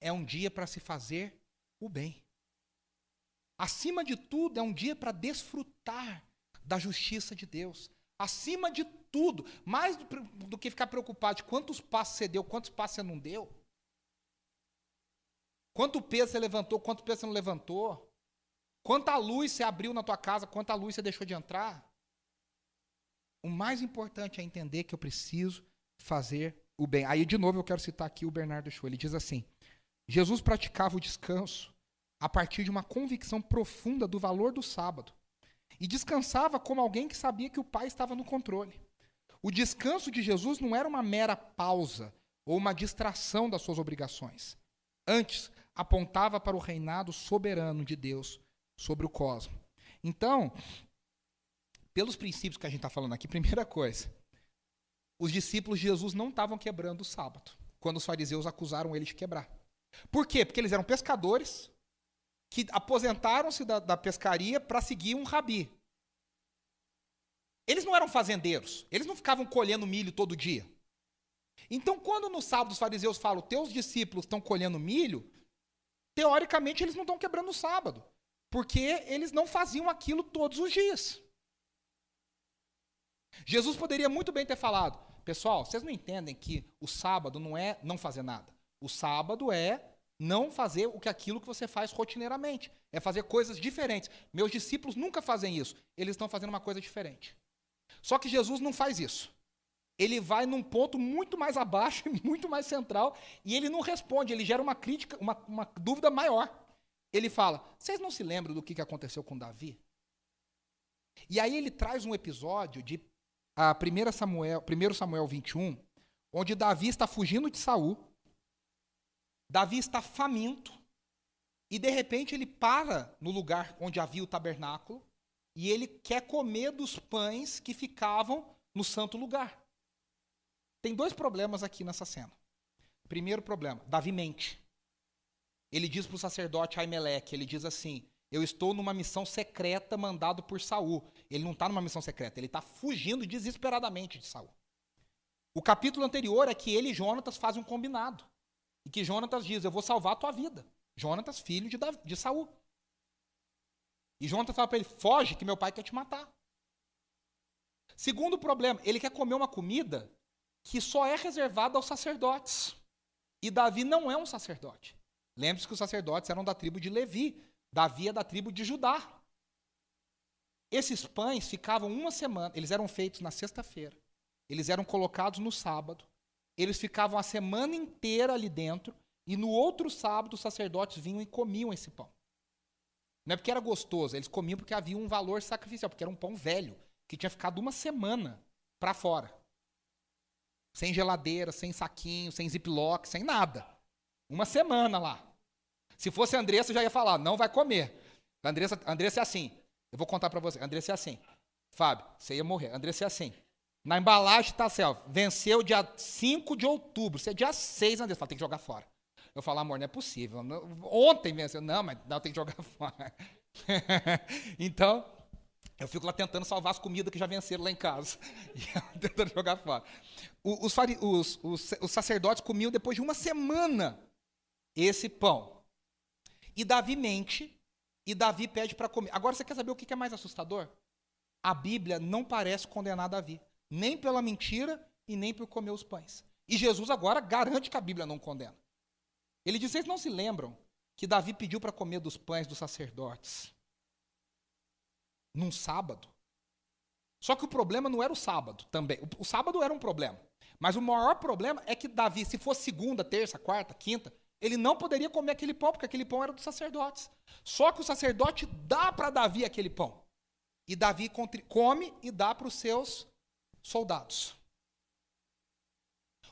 é um dia para se fazer o bem. Acima de tudo, é um dia para desfrutar da justiça de Deus. Acima de tudo, mais do, do, que ficar preocupado de quantos passos você deu, quantos passos você não deu. Quanto peso você levantou, quanto peso você não levantou. Quanta luz você abriu na tua casa, quanta luz você deixou de entrar. O mais importante é entender que eu preciso fazer o bem. Aí, de novo, eu quero citar aqui o Bernardo Shaw. Ele diz assim: Jesus praticava o descanso a partir de uma convicção profunda do valor do sábado e descansava como alguém que sabia que o Pai estava no controle. O descanso de Jesus não era uma mera pausa ou uma distração das suas obrigações. Antes, apontava para o reinado soberano de Deus sobre o cosmos. Então, pelos princípios que a gente está falando aqui, primeira coisa, os discípulos de Jesus não estavam quebrando o sábado, quando os fariseus acusaram ele de quebrar. Por quê? Porque eles eram pescadores que aposentaram-se da, da pescaria para seguir um rabi. Eles não eram fazendeiros, eles não ficavam colhendo milho todo dia. Então, quando no sábado os fariseus falam, teus discípulos estão colhendo milho, teoricamente eles não estão quebrando o sábado, porque eles não faziam aquilo todos os dias. Jesus poderia muito bem ter falado: pessoal, vocês não entendem que o sábado não é não fazer nada. O sábado é não fazer o que aquilo que você faz rotineiramente, é fazer coisas diferentes. Meus discípulos nunca fazem isso. Eles estão fazendo uma coisa diferente. Só que Jesus não faz isso. Ele vai num ponto muito mais abaixo, muito mais central, e ele não responde, ele gera uma crítica, uma, uma dúvida maior. Ele fala: Vocês não se lembram do que aconteceu com Davi? E aí ele traz um episódio de a 1 Samuel, 1 Samuel 21, onde Davi está fugindo de Saul. Davi está faminto. E de repente ele para no lugar onde havia o tabernáculo e ele quer comer dos pães que ficavam no santo lugar. Tem dois problemas aqui nessa cena. Primeiro problema, Davi mente. Ele diz para o sacerdote Aimeleque, ele diz assim: Eu estou numa missão secreta mandado por Saul. Ele não está numa missão secreta, ele está fugindo desesperadamente de Saul. O capítulo anterior é que ele e Jonatas fazem um combinado. E que Jonatas diz: Eu vou salvar a tua vida. Jonatas, filho de, Davi, de Saul. E Jonatas fala para ele: Foge, que meu pai quer te matar. Segundo problema, ele quer comer uma comida que só é reservada aos sacerdotes. E Davi não é um sacerdote. Lembre-se que os sacerdotes eram da tribo de Levi. Davi é da tribo de Judá. Esses pães ficavam uma semana, eles eram feitos na sexta-feira, eles eram colocados no sábado, eles ficavam a semana inteira ali dentro, e no outro sábado os sacerdotes vinham e comiam esse pão. Não é porque era gostoso, eles comiam porque havia um valor sacrificial, porque era um pão velho, que tinha ficado uma semana para fora. Sem geladeira, sem saquinho, sem ziplock, sem nada. Uma semana lá. Se fosse Andressa, eu já ia falar, não vai comer. Andressa, Andressa é assim. Eu vou contar para você. Andressa é assim. Fábio, você ia morrer. Andressa é assim. Na embalagem está assim, ó, venceu dia 5 de outubro. Você é dia 6, Andressa. Fala, tem que jogar fora. Eu falo, amor, não é possível. Ontem venceu. Não, mas não, tem que jogar fora. então, eu fico lá tentando salvar as comidas que já venceram lá em casa. E tentando jogar fora. Os, os, os, os, sacerdotes comiam depois de uma semana esse pão. E Davi mente, e Davi pede para comer. Agora você quer saber o que é mais assustador? A Bíblia não parece condenar Davi, nem pela mentira e nem por comer os pães. E Jesus agora garante que a Bíblia não condena. Ele diz: vocês não se lembram que Davi pediu para comer dos pães dos sacerdotes? num sábado. Só que o problema não era o sábado também. O, sábado era um problema. Mas o maior problema é que Davi, se fosse segunda, terça, quarta, quinta, ele não poderia comer aquele pão, porque aquele pão era dos sacerdotes. Só que o sacerdote dá para Davi aquele pão. E Davi come e dá para os seus soldados.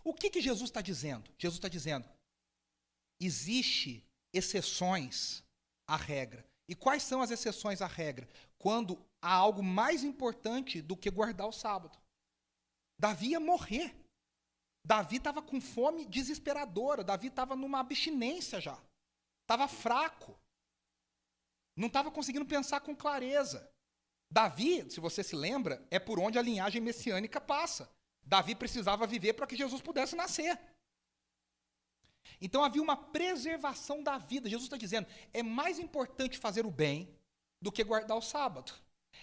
O que, que Jesus está dizendo? Jesus está dizendo: existe exceções à regra. E quais são as exceções à regra? Quando há algo mais importante do que guardar o sábado. Davi ia morrer. Davi estava com fome desesperadora. Davi estava numa abstinência já. Estava fraco. Não estava conseguindo pensar com clareza. Davi, se você se lembra, é por onde a linhagem messiânica passa. Davi precisava viver para que Jesus pudesse nascer. Então havia uma preservação da vida. Jesus está dizendo: é mais importante fazer o bem do que guardar o sábado.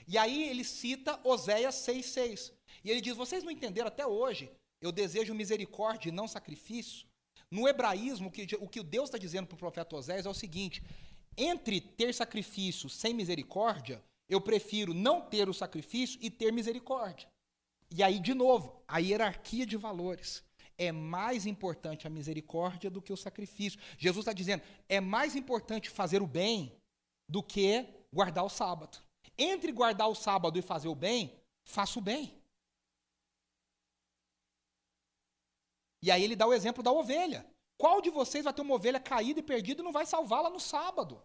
E aí ele cita Oséias 6,6. E ele diz: vocês não entenderam até hoje, eu desejo misericórdia e não sacrifício. No hebraísmo, o que, o que Deus está dizendo para o profeta Oséias é o seguinte: entre ter sacrifício sem misericórdia, eu prefiro não ter o sacrifício e ter misericórdia. E aí, de novo, a hierarquia de valores é mais importante a misericórdia do que o sacrifício. Jesus está dizendo, é mais importante fazer o bem do que guardar o sábado. Entre guardar o sábado e fazer o bem, faça o bem. E aí ele dá o exemplo da ovelha. Qual de vocês vai ter uma ovelha caída e perdida e não vai salvá-la no sábado?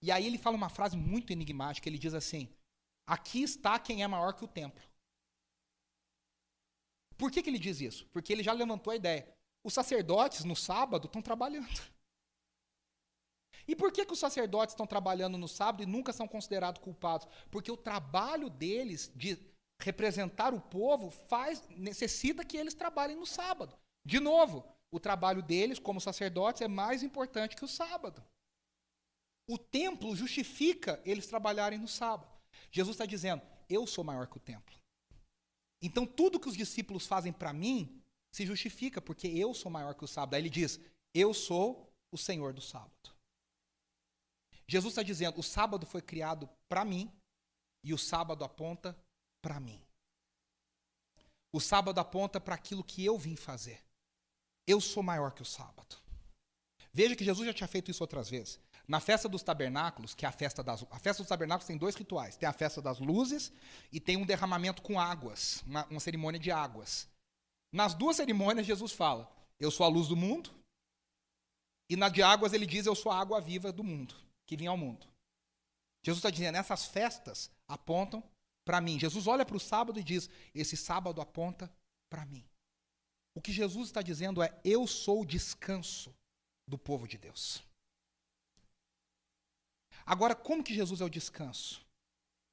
E aí ele fala uma frase muito enigmática, ele diz assim: Aqui está quem é maior que o templo. Por que, que ele diz isso? Porque ele já levantou a ideia. Os sacerdotes no sábado estão trabalhando. E por que, que os sacerdotes estão trabalhando no sábado e nunca são considerados culpados? Porque o trabalho deles de representar o povo faz necessita que eles trabalhem no sábado. De novo, o trabalho deles como sacerdotes é mais importante que o sábado. O templo justifica eles trabalharem no sábado. Jesus está dizendo: eu sou maior que o templo. Então tudo que os discípulos fazem para mim se justifica, porque eu sou maior que o sábado. Aí ele diz: Eu sou o Senhor do sábado. Jesus está dizendo: o sábado foi criado para mim e o sábado aponta para mim. O sábado aponta para aquilo que eu vim fazer. Eu sou maior que o sábado. Veja que Jesus já tinha feito isso outras vezes. Na festa dos tabernáculos, que é a festa das. A festa dos tabernáculos tem dois rituais: tem a festa das luzes e tem um derramamento com águas, uma, uma cerimônia de águas. Nas duas cerimônias, Jesus fala: Eu sou a luz do mundo. E na de águas, ele diz: Eu sou a água viva do mundo, que vem ao mundo. Jesus está dizendo: essas festas apontam para mim. Jesus olha para o sábado e diz: Esse sábado aponta para mim. O que Jesus está dizendo é: Eu sou o descanso do povo de Deus. Agora, como que Jesus é o descanso?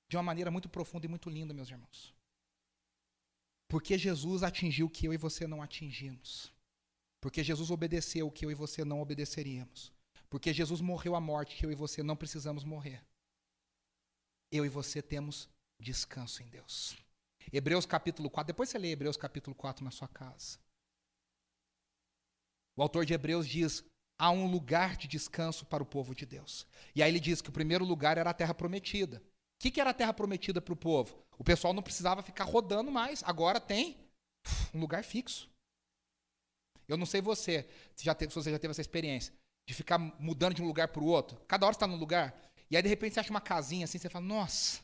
De uma maneira muito profunda e muito linda, meus irmãos. Porque Jesus atingiu o que eu e você não atingimos. Porque Jesus obedeceu o que eu e você não obedeceríamos. Porque Jesus morreu a morte que eu e você não precisamos morrer. Eu e você temos descanso em Deus. Hebreus capítulo 4, depois você lê Hebreus capítulo 4 na sua casa. O autor de Hebreus diz: há um lugar de descanso para o povo de Deus. E aí ele diz que o primeiro lugar era a terra prometida. O que, que era a terra prometida para o povo? O pessoal não precisava ficar rodando mais, agora tem um lugar fixo. Eu não sei você, se, já teve, se você já teve essa experiência, de ficar mudando de um lugar para o outro. Cada hora está num lugar, e aí de repente você acha uma casinha assim, você fala, nossa,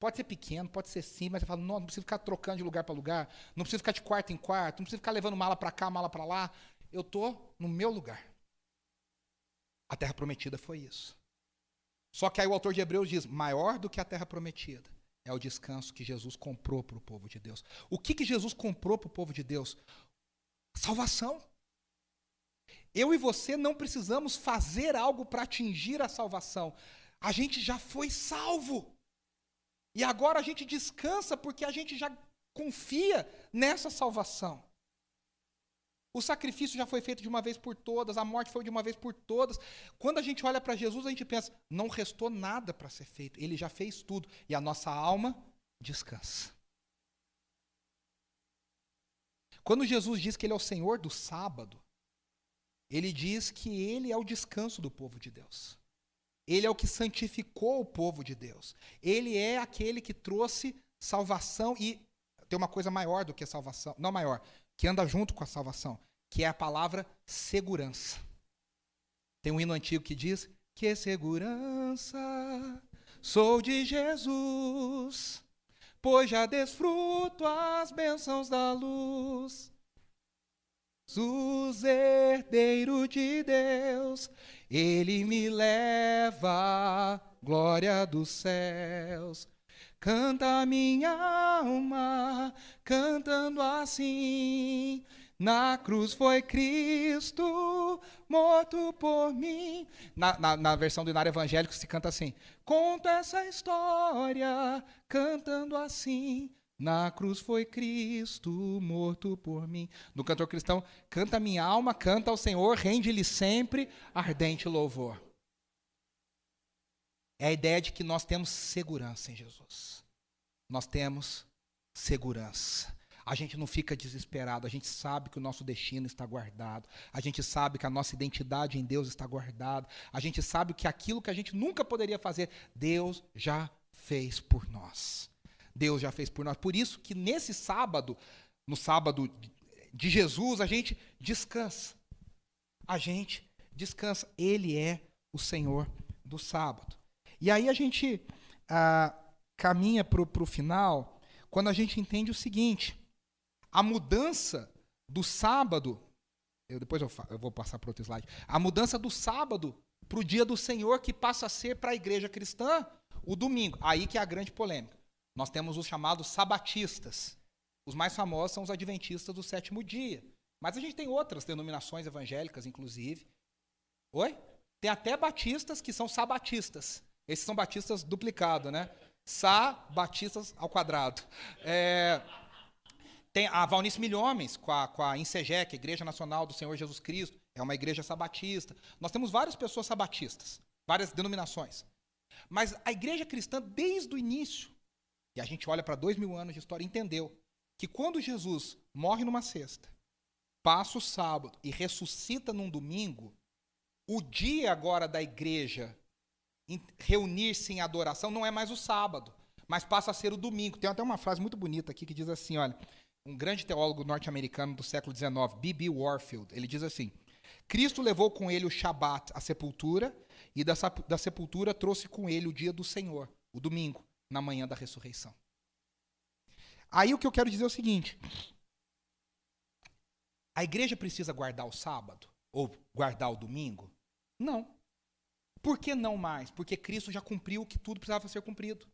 pode ser pequeno, pode ser sim, mas você fala, não, não precisa ficar trocando de lugar para lugar, não precisa ficar de quarto em quarto, não precisa ficar levando mala para cá, mala para lá. Eu estou no meu lugar. A terra prometida foi isso. Só que aí o autor de Hebreus diz: maior do que a terra prometida é o descanso que Jesus comprou para o povo de Deus. O que, que Jesus comprou para o povo de Deus? Salvação. Eu e você não precisamos fazer algo para atingir a salvação. A gente já foi salvo. E agora a gente descansa porque a gente já confia nessa salvação. O sacrifício já foi feito de uma vez por todas, a morte foi de uma vez por todas. Quando a gente olha para Jesus, a gente pensa, não restou nada para ser feito, ele já fez tudo e a nossa alma descansa. Quando Jesus diz que ele é o Senhor do sábado, ele diz que ele é o descanso do povo de Deus. Ele é o que santificou o povo de Deus. Ele é aquele que trouxe salvação e tem uma coisa maior do que salvação, não maior, que anda junto com a salvação, que é a palavra segurança. Tem um hino antigo que diz: Que segurança sou de Jesus, pois já desfruto as bênçãos da luz. Jesus, herdeiro de Deus, ele me leva glória dos céus. Canta minha alma, cantando assim. Na cruz foi Cristo morto por mim. Na, na, na, versão do Inário Evangélico se canta assim: Conta essa história, cantando assim. Na cruz foi Cristo morto por mim. No cantor cristão, canta minha alma, canta ao Senhor, rende-lhe sempre ardente louvor é a ideia de que nós temos segurança em Jesus. Nós temos segurança. A gente não fica desesperado, a gente sabe que o nosso destino está guardado, a gente sabe que a nossa identidade em Deus está guardada, a gente sabe que aquilo que a gente nunca poderia fazer, Deus já fez por nós. Deus já fez por nós. Por isso que nesse sábado, no sábado de Jesus, a gente descansa. A gente descansa. Ele é o Senhor do sábado. E aí a gente ah, caminha para o final quando a gente entende o seguinte: a mudança do sábado, eu, depois eu, eu vou passar para outro slide, a mudança do sábado para o dia do Senhor que passa a ser para a igreja cristã o domingo. Aí que é a grande polêmica. Nós temos os chamados sabatistas. Os mais famosos são os adventistas do sétimo dia. Mas a gente tem outras denominações evangélicas, inclusive. Oi? Tem até batistas que são sabatistas. Esses são batistas duplicado, né? Sá, batistas ao quadrado. É, tem a Valnice Milhomens, com a, com a INSEGEC, Igreja Nacional do Senhor Jesus Cristo, é uma igreja sabatista. Nós temos várias pessoas sabatistas, várias denominações. Mas a igreja cristã, desde o início, e a gente olha para dois mil anos de história, entendeu que quando Jesus morre numa sexta, passa o sábado e ressuscita num domingo, o dia agora da igreja reunir-se em adoração não é mais o sábado, mas passa a ser o domingo. Tem até uma frase muito bonita aqui que diz assim, olha, um grande teólogo norte-americano do século XIX, B.B. Warfield, ele diz assim: Cristo levou com ele o Shabat, a sepultura, e da, da sepultura trouxe com ele o dia do Senhor, o domingo, na manhã da ressurreição. Aí o que eu quero dizer é o seguinte: a igreja precisa guardar o sábado? Ou guardar o domingo? Não. Por que não mais? Porque Cristo já cumpriu o que tudo precisava ser cumprido.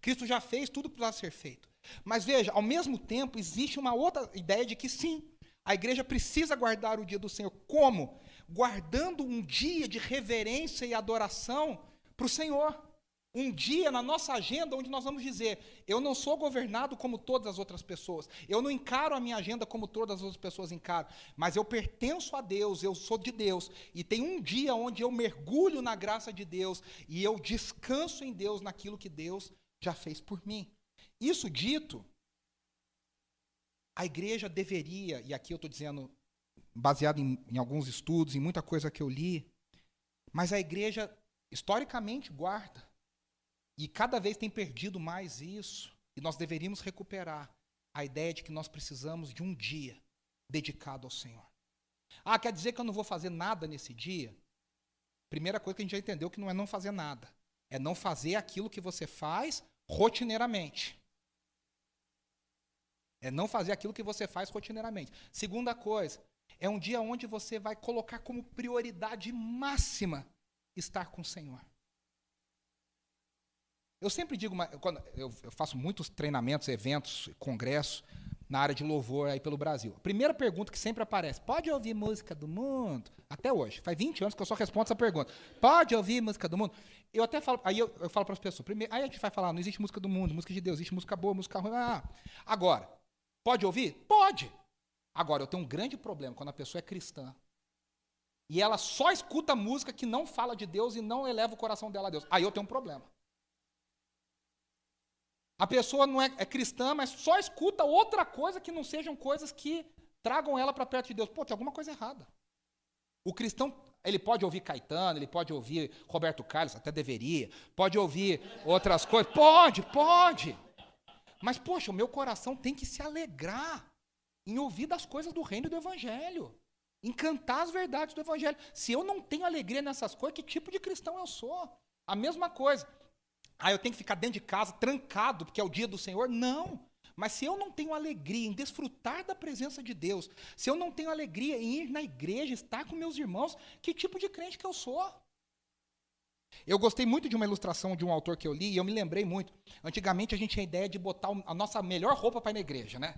Cristo já fez tudo que precisava ser feito. Mas veja, ao mesmo tempo, existe uma outra ideia de que sim, a igreja precisa guardar o dia do Senhor. Como? Guardando um dia de reverência e adoração para o Senhor um dia na nossa agenda onde nós vamos dizer: eu não sou governado como todas as outras pessoas, eu não encaro a minha agenda como todas as outras pessoas encaram, mas eu pertenço a Deus, eu sou de Deus, e tem um dia onde eu mergulho na graça de Deus e eu descanso em Deus naquilo que Deus já fez por mim. Isso dito, a igreja deveria, e aqui eu estou dizendo, baseado em, em alguns estudos, em muita coisa que eu li, mas a igreja historicamente guarda e cada vez tem perdido mais isso. E nós deveríamos recuperar a ideia de que nós precisamos de um dia dedicado ao Senhor. Ah, quer dizer que eu não vou fazer nada nesse dia? Primeira coisa que a gente já entendeu que não é não fazer nada. É não fazer aquilo que você faz rotineiramente. É não fazer aquilo que você faz rotineiramente. Segunda coisa, é um dia onde você vai colocar como prioridade máxima estar com o Senhor. Eu sempre digo, quando eu faço muitos treinamentos, eventos, congressos na área de louvor aí pelo Brasil. A primeira pergunta que sempre aparece: pode ouvir música do mundo? Até hoje, faz 20 anos que eu só respondo essa pergunta. Pode ouvir música do mundo? Eu até falo, aí eu, eu falo para as pessoas, primeiro, aí a gente vai falar, não existe música do mundo, música de Deus, existe música boa, música ruim. Ah, agora, pode ouvir? Pode. Agora, eu tenho um grande problema quando a pessoa é cristã e ela só escuta música que não fala de Deus e não eleva o coração dela a Deus. Aí eu tenho um problema. A pessoa não é, é cristã, mas só escuta outra coisa que não sejam coisas que tragam ela para perto de Deus. Pô, tem alguma coisa errada. O cristão, ele pode ouvir Caetano, ele pode ouvir Roberto Carlos, até deveria. Pode ouvir outras coisas. Pode, pode. Mas, poxa, o meu coração tem que se alegrar em ouvir das coisas do reino do evangelho. Em cantar as verdades do evangelho. Se eu não tenho alegria nessas coisas, que tipo de cristão eu sou? A mesma coisa. Ah, eu tenho que ficar dentro de casa, trancado, porque é o dia do Senhor? Não. Mas se eu não tenho alegria em desfrutar da presença de Deus, se eu não tenho alegria em ir na igreja, estar com meus irmãos, que tipo de crente que eu sou? Eu gostei muito de uma ilustração de um autor que eu li e eu me lembrei muito. Antigamente a gente tinha a ideia de botar a nossa melhor roupa para ir na igreja, né?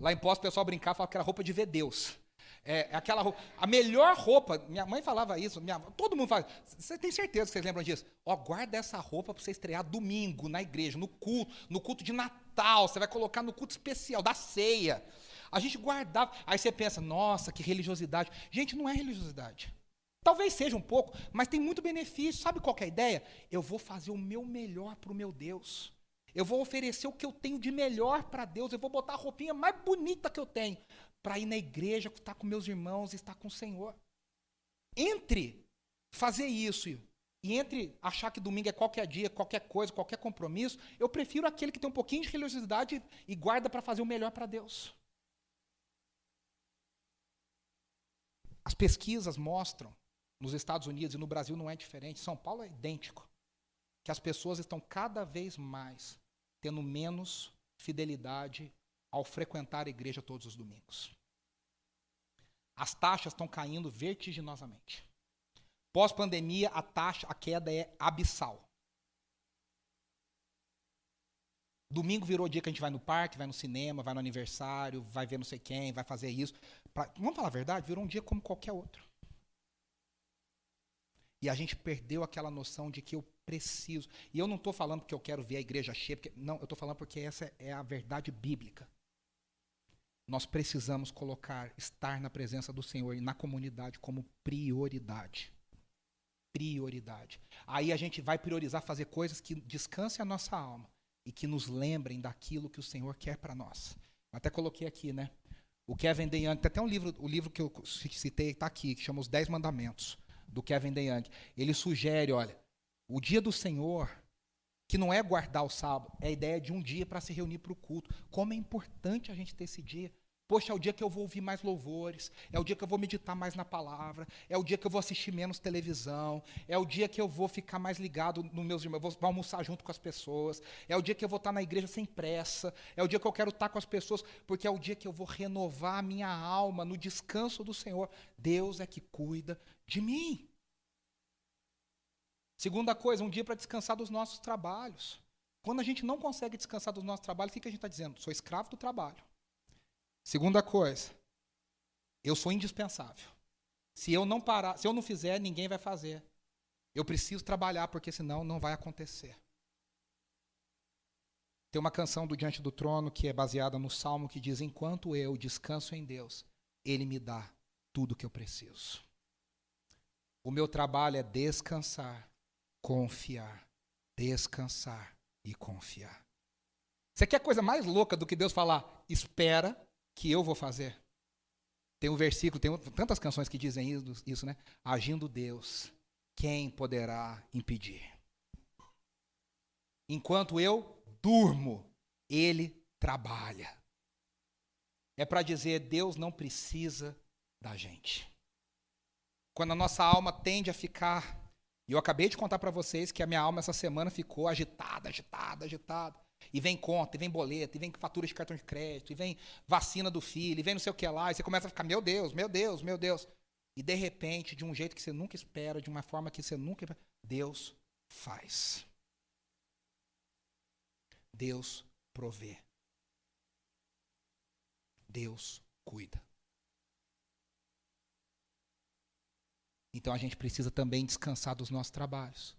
Lá em Pós o pessoal brincava, falava que era roupa de ver Deus. É, é, aquela roupa. A melhor roupa, minha mãe falava isso, minha, todo mundo fala. Você tem certeza que vocês lembram disso? Ó, guarda essa roupa para você estrear domingo na igreja, no culto, no culto de Natal. Você vai colocar no culto especial, da ceia. A gente guardava. Aí você pensa, nossa, que religiosidade. Gente, não é religiosidade. Talvez seja um pouco, mas tem muito benefício. Sabe qual é a ideia? Eu vou fazer o meu melhor para o meu Deus. Eu vou oferecer o que eu tenho de melhor para Deus. Eu vou botar a roupinha mais bonita que eu tenho para ir na igreja, estar com meus irmãos, estar com o Senhor. Entre fazer isso e entre achar que domingo é qualquer dia, qualquer coisa, qualquer compromisso, eu prefiro aquele que tem um pouquinho de religiosidade e guarda para fazer o melhor para Deus. As pesquisas mostram, nos Estados Unidos e no Brasil não é diferente, São Paulo é idêntico, que as pessoas estão cada vez mais tendo menos fidelidade ao frequentar a igreja todos os domingos. As taxas estão caindo vertiginosamente. Pós-pandemia, a taxa, a queda é abissal. Domingo virou dia que a gente vai no parque, vai no cinema, vai no aniversário, vai ver não sei quem, vai fazer isso. Pra, vamos falar a verdade? Virou um dia como qualquer outro. E a gente perdeu aquela noção de que eu preciso. E eu não estou falando porque eu quero ver a igreja cheia, porque, não, eu estou falando porque essa é a verdade bíblica. Nós precisamos colocar, estar na presença do Senhor e na comunidade como prioridade. Prioridade. Aí a gente vai priorizar fazer coisas que descansem a nossa alma e que nos lembrem daquilo que o Senhor quer para nós. Até coloquei aqui, né? O Kevin DeYoung, tem até um livro, o livro que eu citei está aqui, que chama Os Dez Mandamentos, do Kevin DeYoung. Ele sugere, olha, o dia do Senhor que não é guardar o sábado, é a ideia de um dia para se reunir para o culto. Como é importante a gente ter esse dia. Poxa, é o dia que eu vou ouvir mais louvores, é o dia que eu vou meditar mais na palavra, é o dia que eu vou assistir menos televisão, é o dia que eu vou ficar mais ligado nos meus irmãos, vou almoçar junto com as pessoas, é o dia que eu vou estar na igreja sem pressa, é o dia que eu quero estar com as pessoas, porque é o dia que eu vou renovar a minha alma no descanso do Senhor. Deus é que cuida de mim. Segunda coisa, um dia para descansar dos nossos trabalhos. Quando a gente não consegue descansar dos nossos trabalhos, o que a gente está dizendo? Sou escravo do trabalho. Segunda coisa, eu sou indispensável. Se eu não parar, se eu não fizer, ninguém vai fazer. Eu preciso trabalhar porque senão não vai acontecer. Tem uma canção do Diante do Trono que é baseada no salmo que diz: Enquanto eu descanso em Deus, Ele me dá tudo o que eu preciso. O meu trabalho é descansar, confiar, descansar e confiar. Você quer coisa mais louca do que Deus falar? Espera que eu vou fazer. Tem um versículo, tem tantas canções que dizem isso, né? Agindo Deus, quem poderá impedir? Enquanto eu durmo, ele trabalha. É para dizer, Deus não precisa da gente. Quando a nossa alma tende a ficar, e eu acabei de contar para vocês que a minha alma essa semana ficou agitada, agitada, agitada. E vem conta, e vem boleto, e vem fatura de cartão de crédito, e vem vacina do filho, e vem não sei o que lá, e você começa a ficar, meu Deus, meu Deus, meu Deus. E de repente, de um jeito que você nunca espera, de uma forma que você nunca. Deus faz. Deus provê. Deus cuida. Então a gente precisa também descansar dos nossos trabalhos.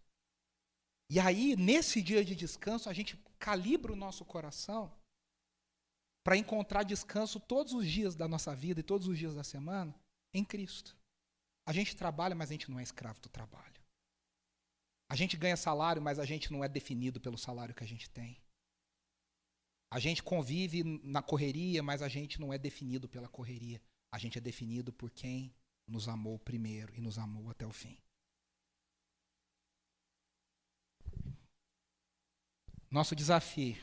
E aí, nesse dia de descanso, a gente calibra o nosso coração para encontrar descanso todos os dias da nossa vida e todos os dias da semana em Cristo. A gente trabalha, mas a gente não é escravo do trabalho. A gente ganha salário, mas a gente não é definido pelo salário que a gente tem. A gente convive na correria, mas a gente não é definido pela correria. A gente é definido por quem nos amou primeiro e nos amou até o fim. Nosso desafio,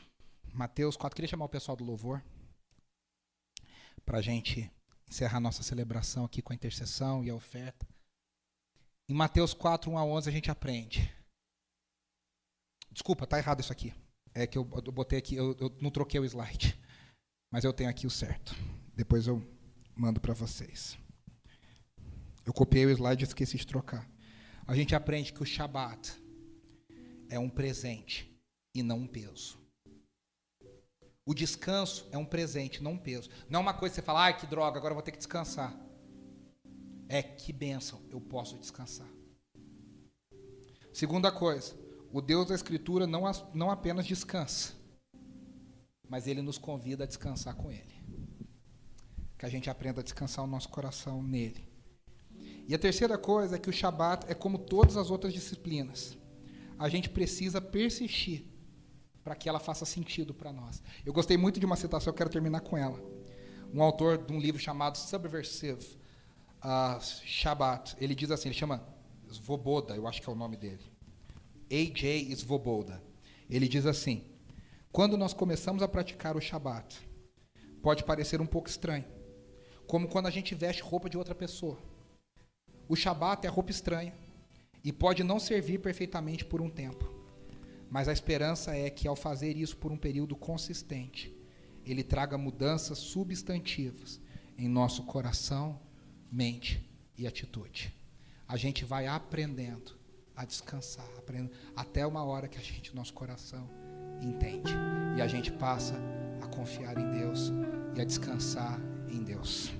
Mateus 4, queria chamar o pessoal do louvor para a gente encerrar nossa celebração aqui com a intercessão e a oferta. Em Mateus 4, 1 a 11, a gente aprende. Desculpa, tá errado isso aqui. É que eu, eu botei aqui, eu, eu, não troquei o slide. Mas eu tenho aqui o certo. Depois eu mando para vocês. Eu copiei o slide e esqueci de trocar. A gente aprende que o Shabat é um presente e não um peso. O descanso é um presente, não um peso. Não é uma coisa que você fala, ai que droga, agora eu vou ter que descansar. É que bênção, eu posso descansar. Segunda coisa, o Deus da Escritura não, não apenas descansa, mas ele nos convida a descansar com ele. Que a gente aprenda a descansar o nosso coração nele. E a terceira coisa é que o Shabat é como todas as outras disciplinas. A gente precisa persistir para que ela faça sentido para nós. Eu gostei muito de uma citação, eu quero terminar com ela. Um autor de um livro chamado Subversive, uh, Shabbat, ele diz assim, ele chama Svoboda, eu acho que é o nome dele. A.J. Svoboda. Ele diz assim: Quando nós começamos a praticar o Shabat, pode parecer um pouco estranho, como quando a gente veste roupa de outra pessoa. O Shabat é roupa estranha e pode não servir perfeitamente por um tempo. Mas a esperança é que, ao fazer isso por um período consistente, ele traga mudanças substantivas em nosso coração, mente e atitude. A gente vai aprendendo a descansar, aprendendo, até uma hora que a gente, nosso coração, entende. E a gente passa a confiar em Deus e a descansar em Deus.